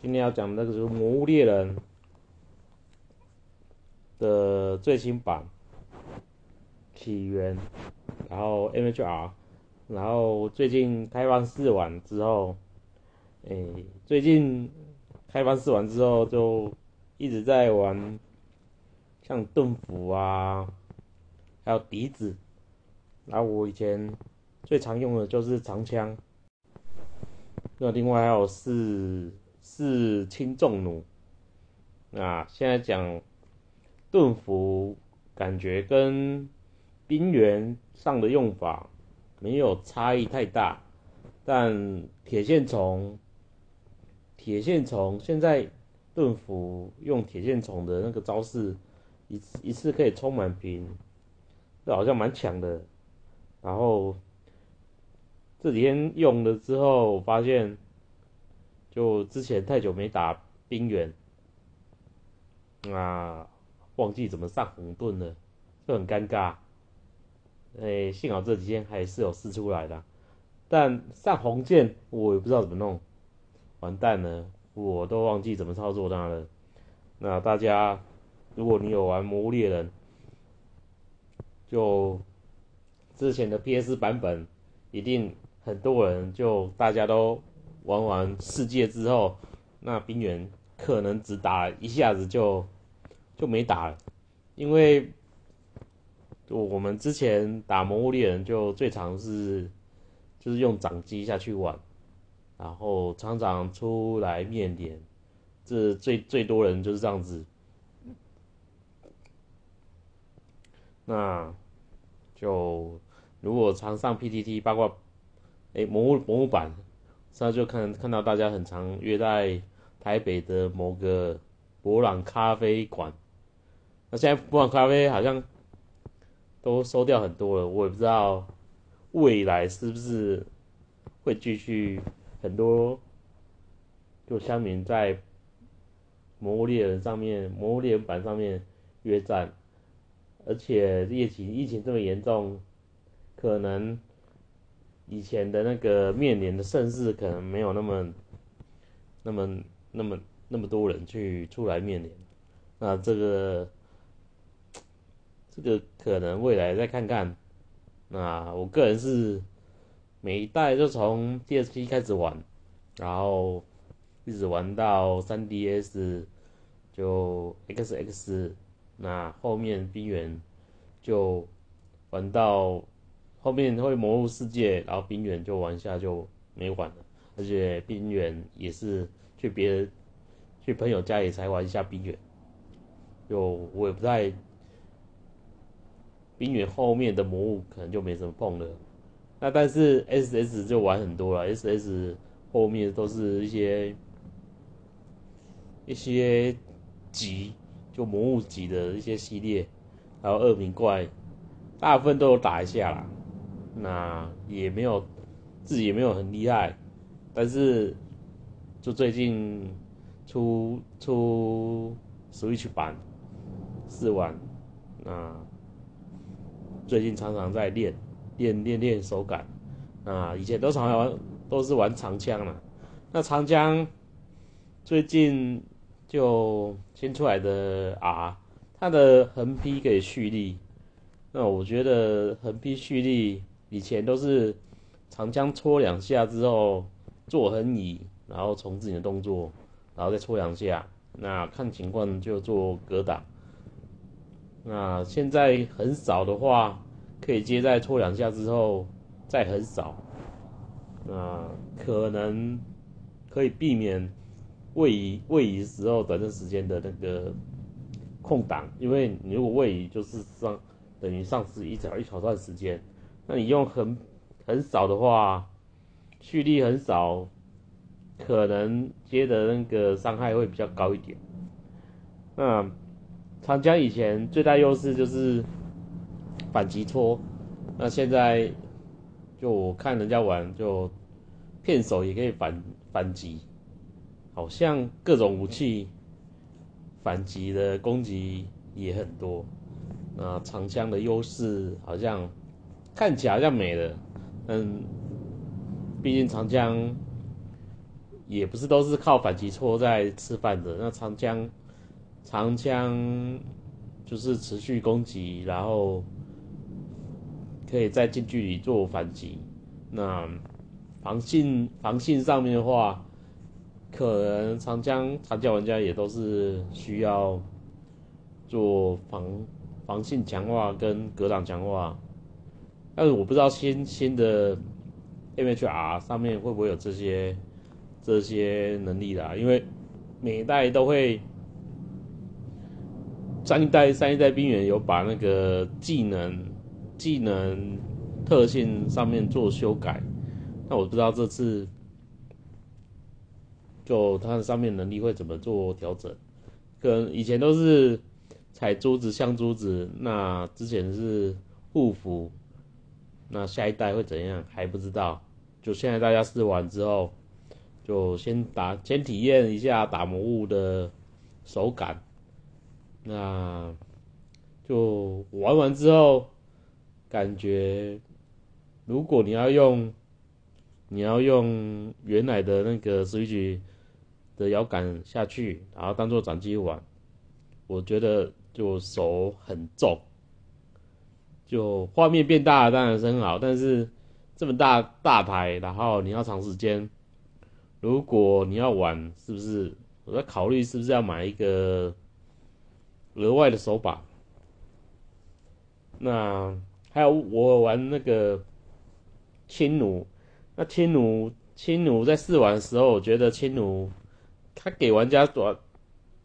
今天要讲那个就是《魔物猎人》的最新版起源，然后 MHR，然后最近开放试玩之后，诶，最近开放试玩之后就一直在玩，像盾斧啊，还有笛子，然后我以前最常用的就是长枪，那另外还有是。是轻重弩，啊，现在讲盾符，感觉跟冰原上的用法没有差异太大，但铁线虫，铁线虫现在盾符用铁线虫的那个招式，一次一次可以充满瓶，这好像蛮强的。然后这几天用了之后，发现。就之前太久没打冰原，啊，忘记怎么上红盾了，就很尴尬。哎，幸好这几天还是有试出来的，但上红剑我也不知道怎么弄，完蛋了，我都忘记怎么操作它了。那大家，如果你有玩《魔物猎人》，就之前的 PS 版本，一定很多人就大家都。玩完世界之后，那冰原可能只打一下子就就没打了，因为我们之前打魔物猎人就最常是就是用掌机下去玩，然后常常出来面点，这最最多人就是这样子，那就如果常上 PTT 八卦，哎魔物魔物版。那就看看到大家很常约在台北的某个博朗咖啡馆，那现在博朗咖啡好像都收掉很多了，我也不知道未来是不是会继续很多就乡民在《魔物猎人》上面《魔物猎人》版上面约战，而且疫情疫情这么严重，可能。以前的那个面临的盛世可能没有那么、那么、那么、那么多人去出来面临，那这个、这个可能未来再看看。那我个人是每一代就从 DSP 开始玩，然后一直玩到 3DS 就 XX，那后面冰原就玩到。后面会魔物世界，然后冰原就玩下就没玩了，而且冰原也是去别人去朋友家里才玩一下冰原，就我也不太冰原后面的魔物可能就没怎么碰了，那但是 S S 就玩很多了，S S 后面都是一些一些级就魔物级的一些系列，还有恶名怪，大部分都有打一下啦。那也没有，自己也没有很厉害，但是就最近出出 Switch 版试玩，那最近常常在练练练练手感，啊，以前都常玩都是玩长枪了，那长枪最近就新出来的 R，它的横劈可以蓄力，那我觉得横劈蓄力。以前都是长枪戳两下之后做横移，然后重置你的动作，然后再戳两下，那看情况就做格挡。那现在很少的话，可以接在戳两下之后再很少，那可能可以避免位移位移时候短暂时间的那个空档，因为你如果位移就是上等于丧失一小一小段时间。那你用很很少的话，蓄力很少，可能接的那个伤害会比较高一点。那长江以前最大优势就是反击戳，那现在就我看人家玩，就片手也可以反反击，好像各种武器反击的攻击也很多。那长枪的优势好像。看起来好像没了，嗯，毕竟长枪也不是都是靠反击戳在吃饭的。那长枪，长枪就是持续攻击，然后可以在近距离做反击。那防性防性上面的话，可能长枪长枪玩家也都是需要做防防性强化跟格挡强化。但是我不知道新新的 MHR 上面会不会有这些这些能力啦，因为每一代都会上一代上一代兵员有把那个技能技能特性上面做修改，那我不知道这次就它的上面能力会怎么做调整，跟以前都是踩珠子像珠子，那之前是护符。那下一代会怎样还不知道，就现在大家试完之后，就先打先体验一下打魔物的手感，那就玩完之后，感觉如果你要用你要用原来的那个 Switch 的摇杆下去，然后当做掌机玩，我觉得就手很重。就画面变大，当然是很好，但是这么大大台，然后你要长时间，如果你要玩，是不是我在考虑是不是要买一个额外的手把？那还有我玩那个轻弩，那轻弩轻弩在试玩的时候，我觉得轻弩它给玩家做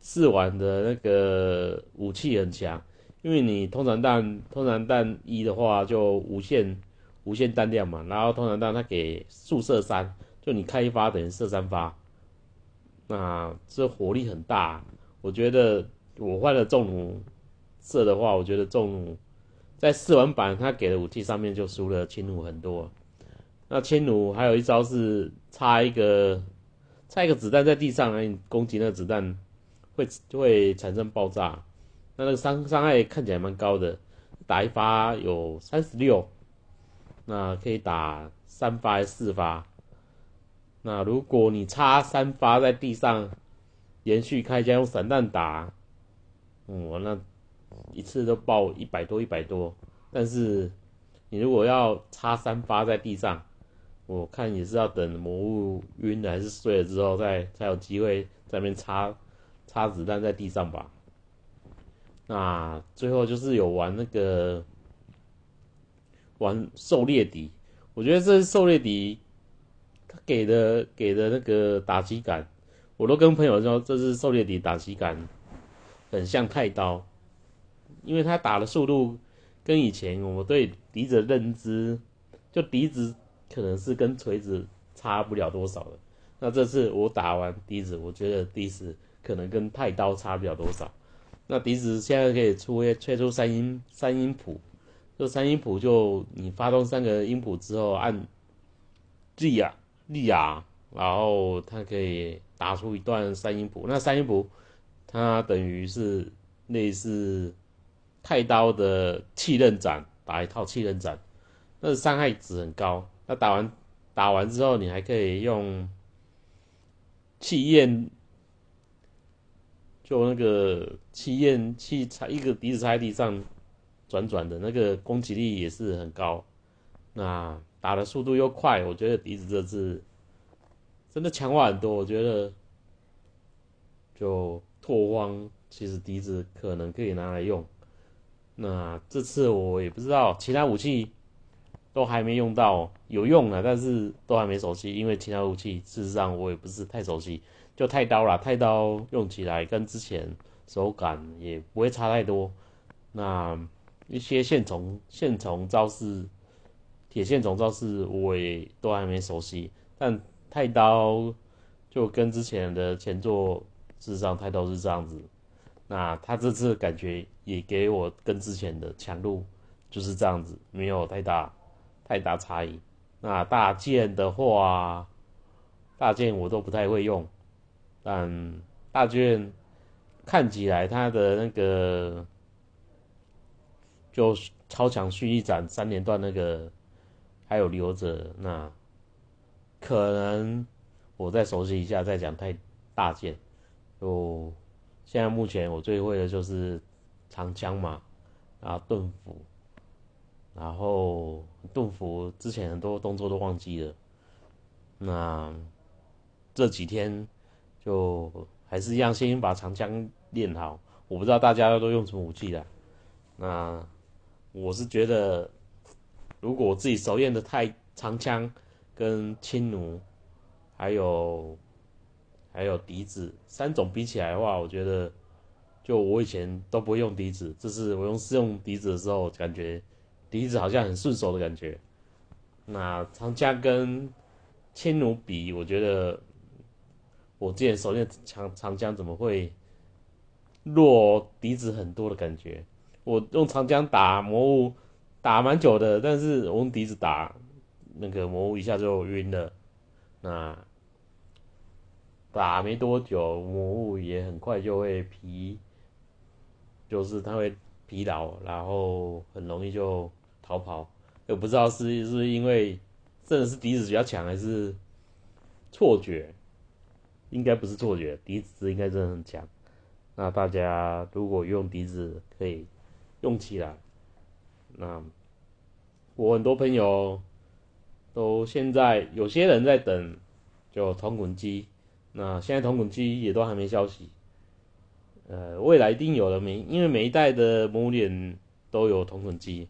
试玩的那个武器很强。因为你通常弹通常弹一的话就无限无限弹量嘛，然后通常弹它给速射三，就你开一发等于射三发，那这火力很大。我觉得我换了重弩射的话，我觉得重弩在试玩版它给的武器上面就输了轻弩很多。那轻弩还有一招是插一个插一个子弹在地上，你攻击那个子弹会会产生爆炸。那那个伤伤害看起来蛮高的，打一发有三十六，那可以打三发还是四发？那如果你插三发在地上，连续开枪用散弹打，嗯，那一次都爆一百多一百多。但是你如果要插三发在地上，我看也是要等魔物晕了还是碎了之后，再才有机会在那边插插子弹在地上吧。那最后就是有玩那个玩狩猎笛，我觉得这狩猎笛他给的给的那个打击感，我都跟朋友说这是狩猎笛打击感很像太刀，因为他打的速度跟以前我对笛子的认知，就笛子可能是跟锤子差不了多少的，那这次我打完笛子，我觉得笛子可能跟太刀差不了多少。那笛子现在可以出吹出三音三音谱，这三音谱就你发动三个音谱之后按 G 啊 G 啊，然后它可以打出一段三音谱。那三音谱它等于是类似太刀的气刃斩，打一套气刃斩，那伤害值很高。那打完打完之后，你还可以用气焰。就那个气焰气插一个笛子插在地上转转的那个攻击力也是很高，那打的速度又快，我觉得笛子这次真的强化很多。我觉得就拓荒其实笛子可能可以拿来用。那这次我也不知道其他武器都还没用到有用了，但是都还没熟悉，因为其他武器事实上我也不是太熟悉。就太刀了，太刀用起来跟之前手感也不会差太多。那一些线虫、线虫招式、铁线虫招式我也都还没熟悉。但太刀就跟之前的前作，事实上太刀是这样子。那他这次感觉也给我跟之前的强度就是这样子，没有太大太大差异。那大剑的话，大剑我都不太会用。但大卷看起来他的那个就超强蓄力斩三连段那个还有留着，那可能我再熟悉一下再讲太大件。就现在目前我最会的就是长枪嘛，然后盾斧，然后盾斧之前很多动作都忘记了。那这几天就还是一样，先把长枪练好。我不知道大家都用什么武器的，那我是觉得，如果我自己熟练的太长枪跟轻弩，还有。还有笛子三种比起来的话，我觉得就我以前都不会用笛子，这是我用试用笛子的时候，感觉笛子好像很顺手的感觉。那长枪跟轻弩比，我觉得我之前手练长长江怎么会弱笛子很多的感觉？我用长江打魔物打蛮久的，但是我用笛子打那个魔物一下就晕了。那。打没多久，魔物也很快就会疲，就是它会疲劳，然后很容易就逃跑。也不知道是是因为真的是笛子比较强，还是错觉？应该不是错觉，笛子应该真的很强。那大家如果用笛子，可以用起来。那我很多朋友都现在有些人在等，就铜滚机。那现在铜滚机也都还没消息，呃，未来一定有的，每因为每一代的魔脸都有铜滚机，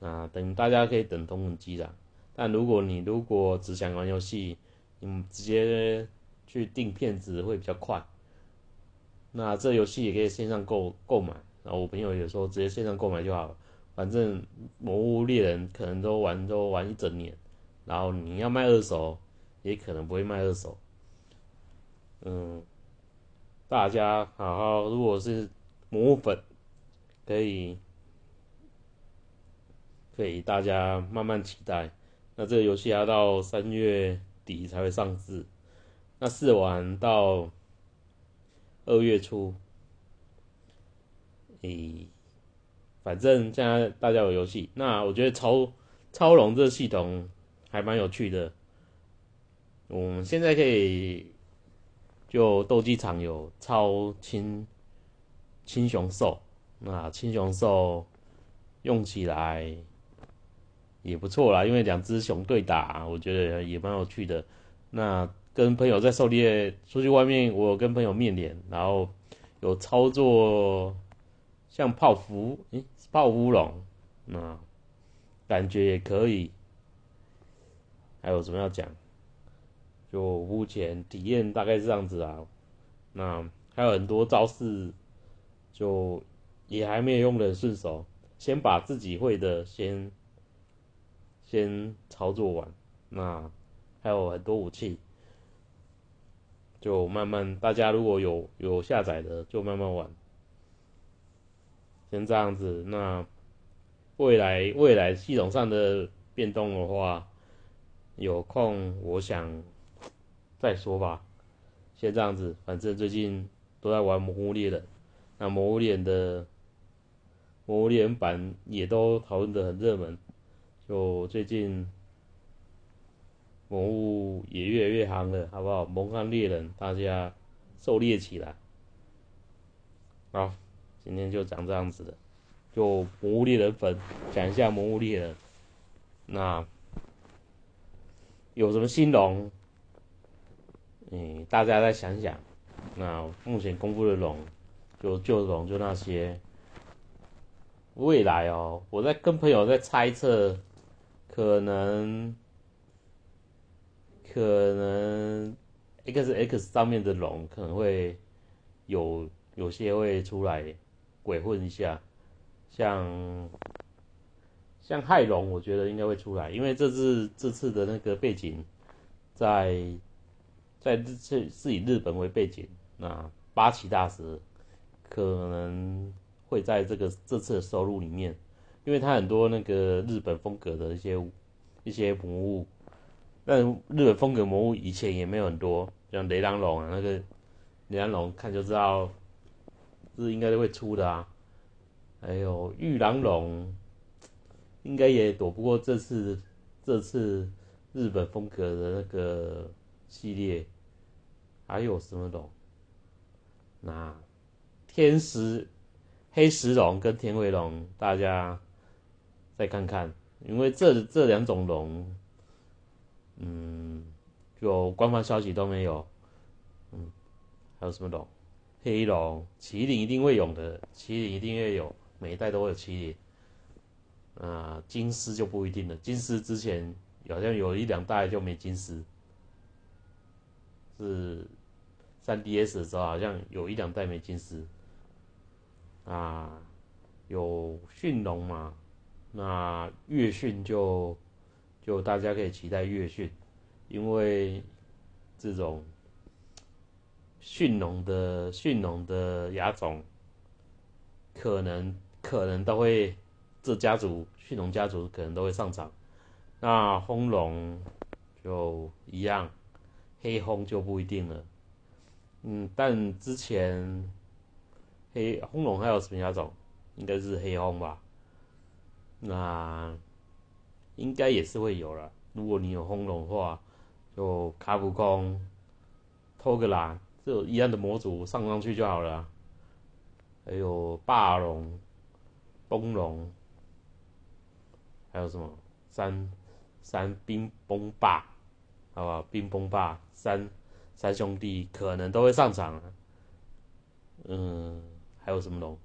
啊，等大家可以等铜滚机啦。但如果你如果只想玩游戏，你直接去订片子会比较快。那这游戏也可以线上购购买，然后我朋友也说直接线上购买就好了，反正魔物猎人可能都玩都玩一整年，然后你要卖二手，也可能不会卖二手。嗯，大家好好，如果是魔物粉，可以可以大家慢慢期待。那这个游戏要到三月底才会上市，那试玩到二月初。诶，反正现在大家有游戏，那我觉得超超龙这系统还蛮有趣的。我们现在可以。就斗鸡场有超青青雄兽，那青雄兽用起来也不错啦，因为两只熊对打，我觉得也蛮有趣的。那跟朋友在狩猎出去外面，我有跟朋友面连，然后有操作像泡芙，诶，泡乌龙，那感觉也可以。还有什么要讲？就目前体验大概是这样子啊，那还有很多招式，就也还没有用的顺手，先把自己会的先先操作完，那还有很多武器，就慢慢大家如果有有下载的就慢慢玩，先这样子，那未来未来系统上的变动的话，有空我想。再说吧，先这样子。反正最近都在玩《魔物猎人》，那《魔物猎人》的《魔物猎人》版也都讨论的很热门。就最近魔物也越来越夯了，好不好？蒙汉猎人，大家狩猎起来。好，今天就讲这样子的。就《魔物猎人》粉讲一下《魔物猎人》，那有什么新龙？嗯，大家再想想，那目前公布的龙，就旧龙就那些。未来哦，我在跟朋友在猜测，可能，可能 X X 上面的龙可能会有有些会出来鬼混一下，像像亥龙，我觉得应该会出来，因为这次这次的那个背景在。在日是是以日本为背景，那八岐大蛇可能会在这个这次的收入里面，因为它很多那个日本风格的一些一些文物，但日本风格魔物以前也没有很多，像雷狼龙啊那个雷狼龙看就知道是应该都会出的啊，还有玉狼龙应该也躲不过这次这次日本风格的那个系列。还有什么龙？那天石黑石龙跟天回龙，大家再看看，因为这这两种龙，嗯，就官方消息都没有。嗯，还有什么龙？黑龙、麒麟一定会有的，麒麟一定会有，每一代都会有麒麟。啊，金狮就不一定了，金狮之前好像有一两代就没金狮，是三 DS 的时候好像有一两代没金狮。啊，有驯龙嘛？那月训就就大家可以期待月训，因为这种。驯龙的驯龙的亚种，可能可能都会这家族驯龙家族可能都会上场。那轰龙就一样，黑轰就不一定了。嗯，但之前黑轰龙还有什么亚种？应该是黑轰吧？那应该也是会有了。如果你有轰龙的话，就卡普空、托格兰。这一样的模组上上去就好了，还有霸龙、崩龙，还有什么三三冰崩霸，好吧，冰崩霸三三兄弟可能都会上场，嗯，还有什么龙？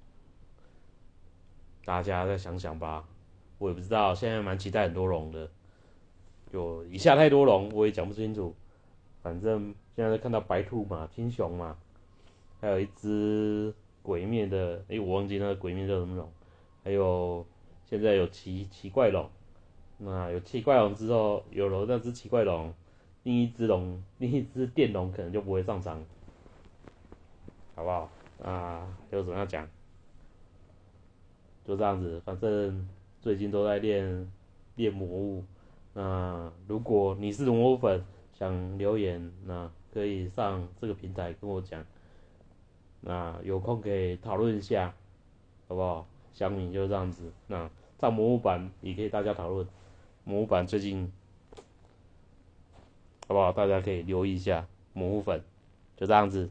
大家再想想吧，我也不知道，现在蛮期待很多龙的，就一下太多龙，我也讲不清楚，反正。现在看到白兔嘛，青熊嘛，还有一只鬼面的，哎，我忘记那个鬼面叫什么龙。还有现在有奇奇怪龙，那有奇怪龙之后，有了那只奇怪龙，另一只龙，另一只电龙可能就不会上场，好不好？啊，有什么要讲？就这样子，反正最近都在练练魔物。那如果你是魔物粉，想留言那。可以上这个平台跟我讲，那有空可以讨论一下，好不好？小米就这样子，那上魔物版也可以大家讨论，魔物版最近好不好？大家可以留意一下魔物粉，就这样子。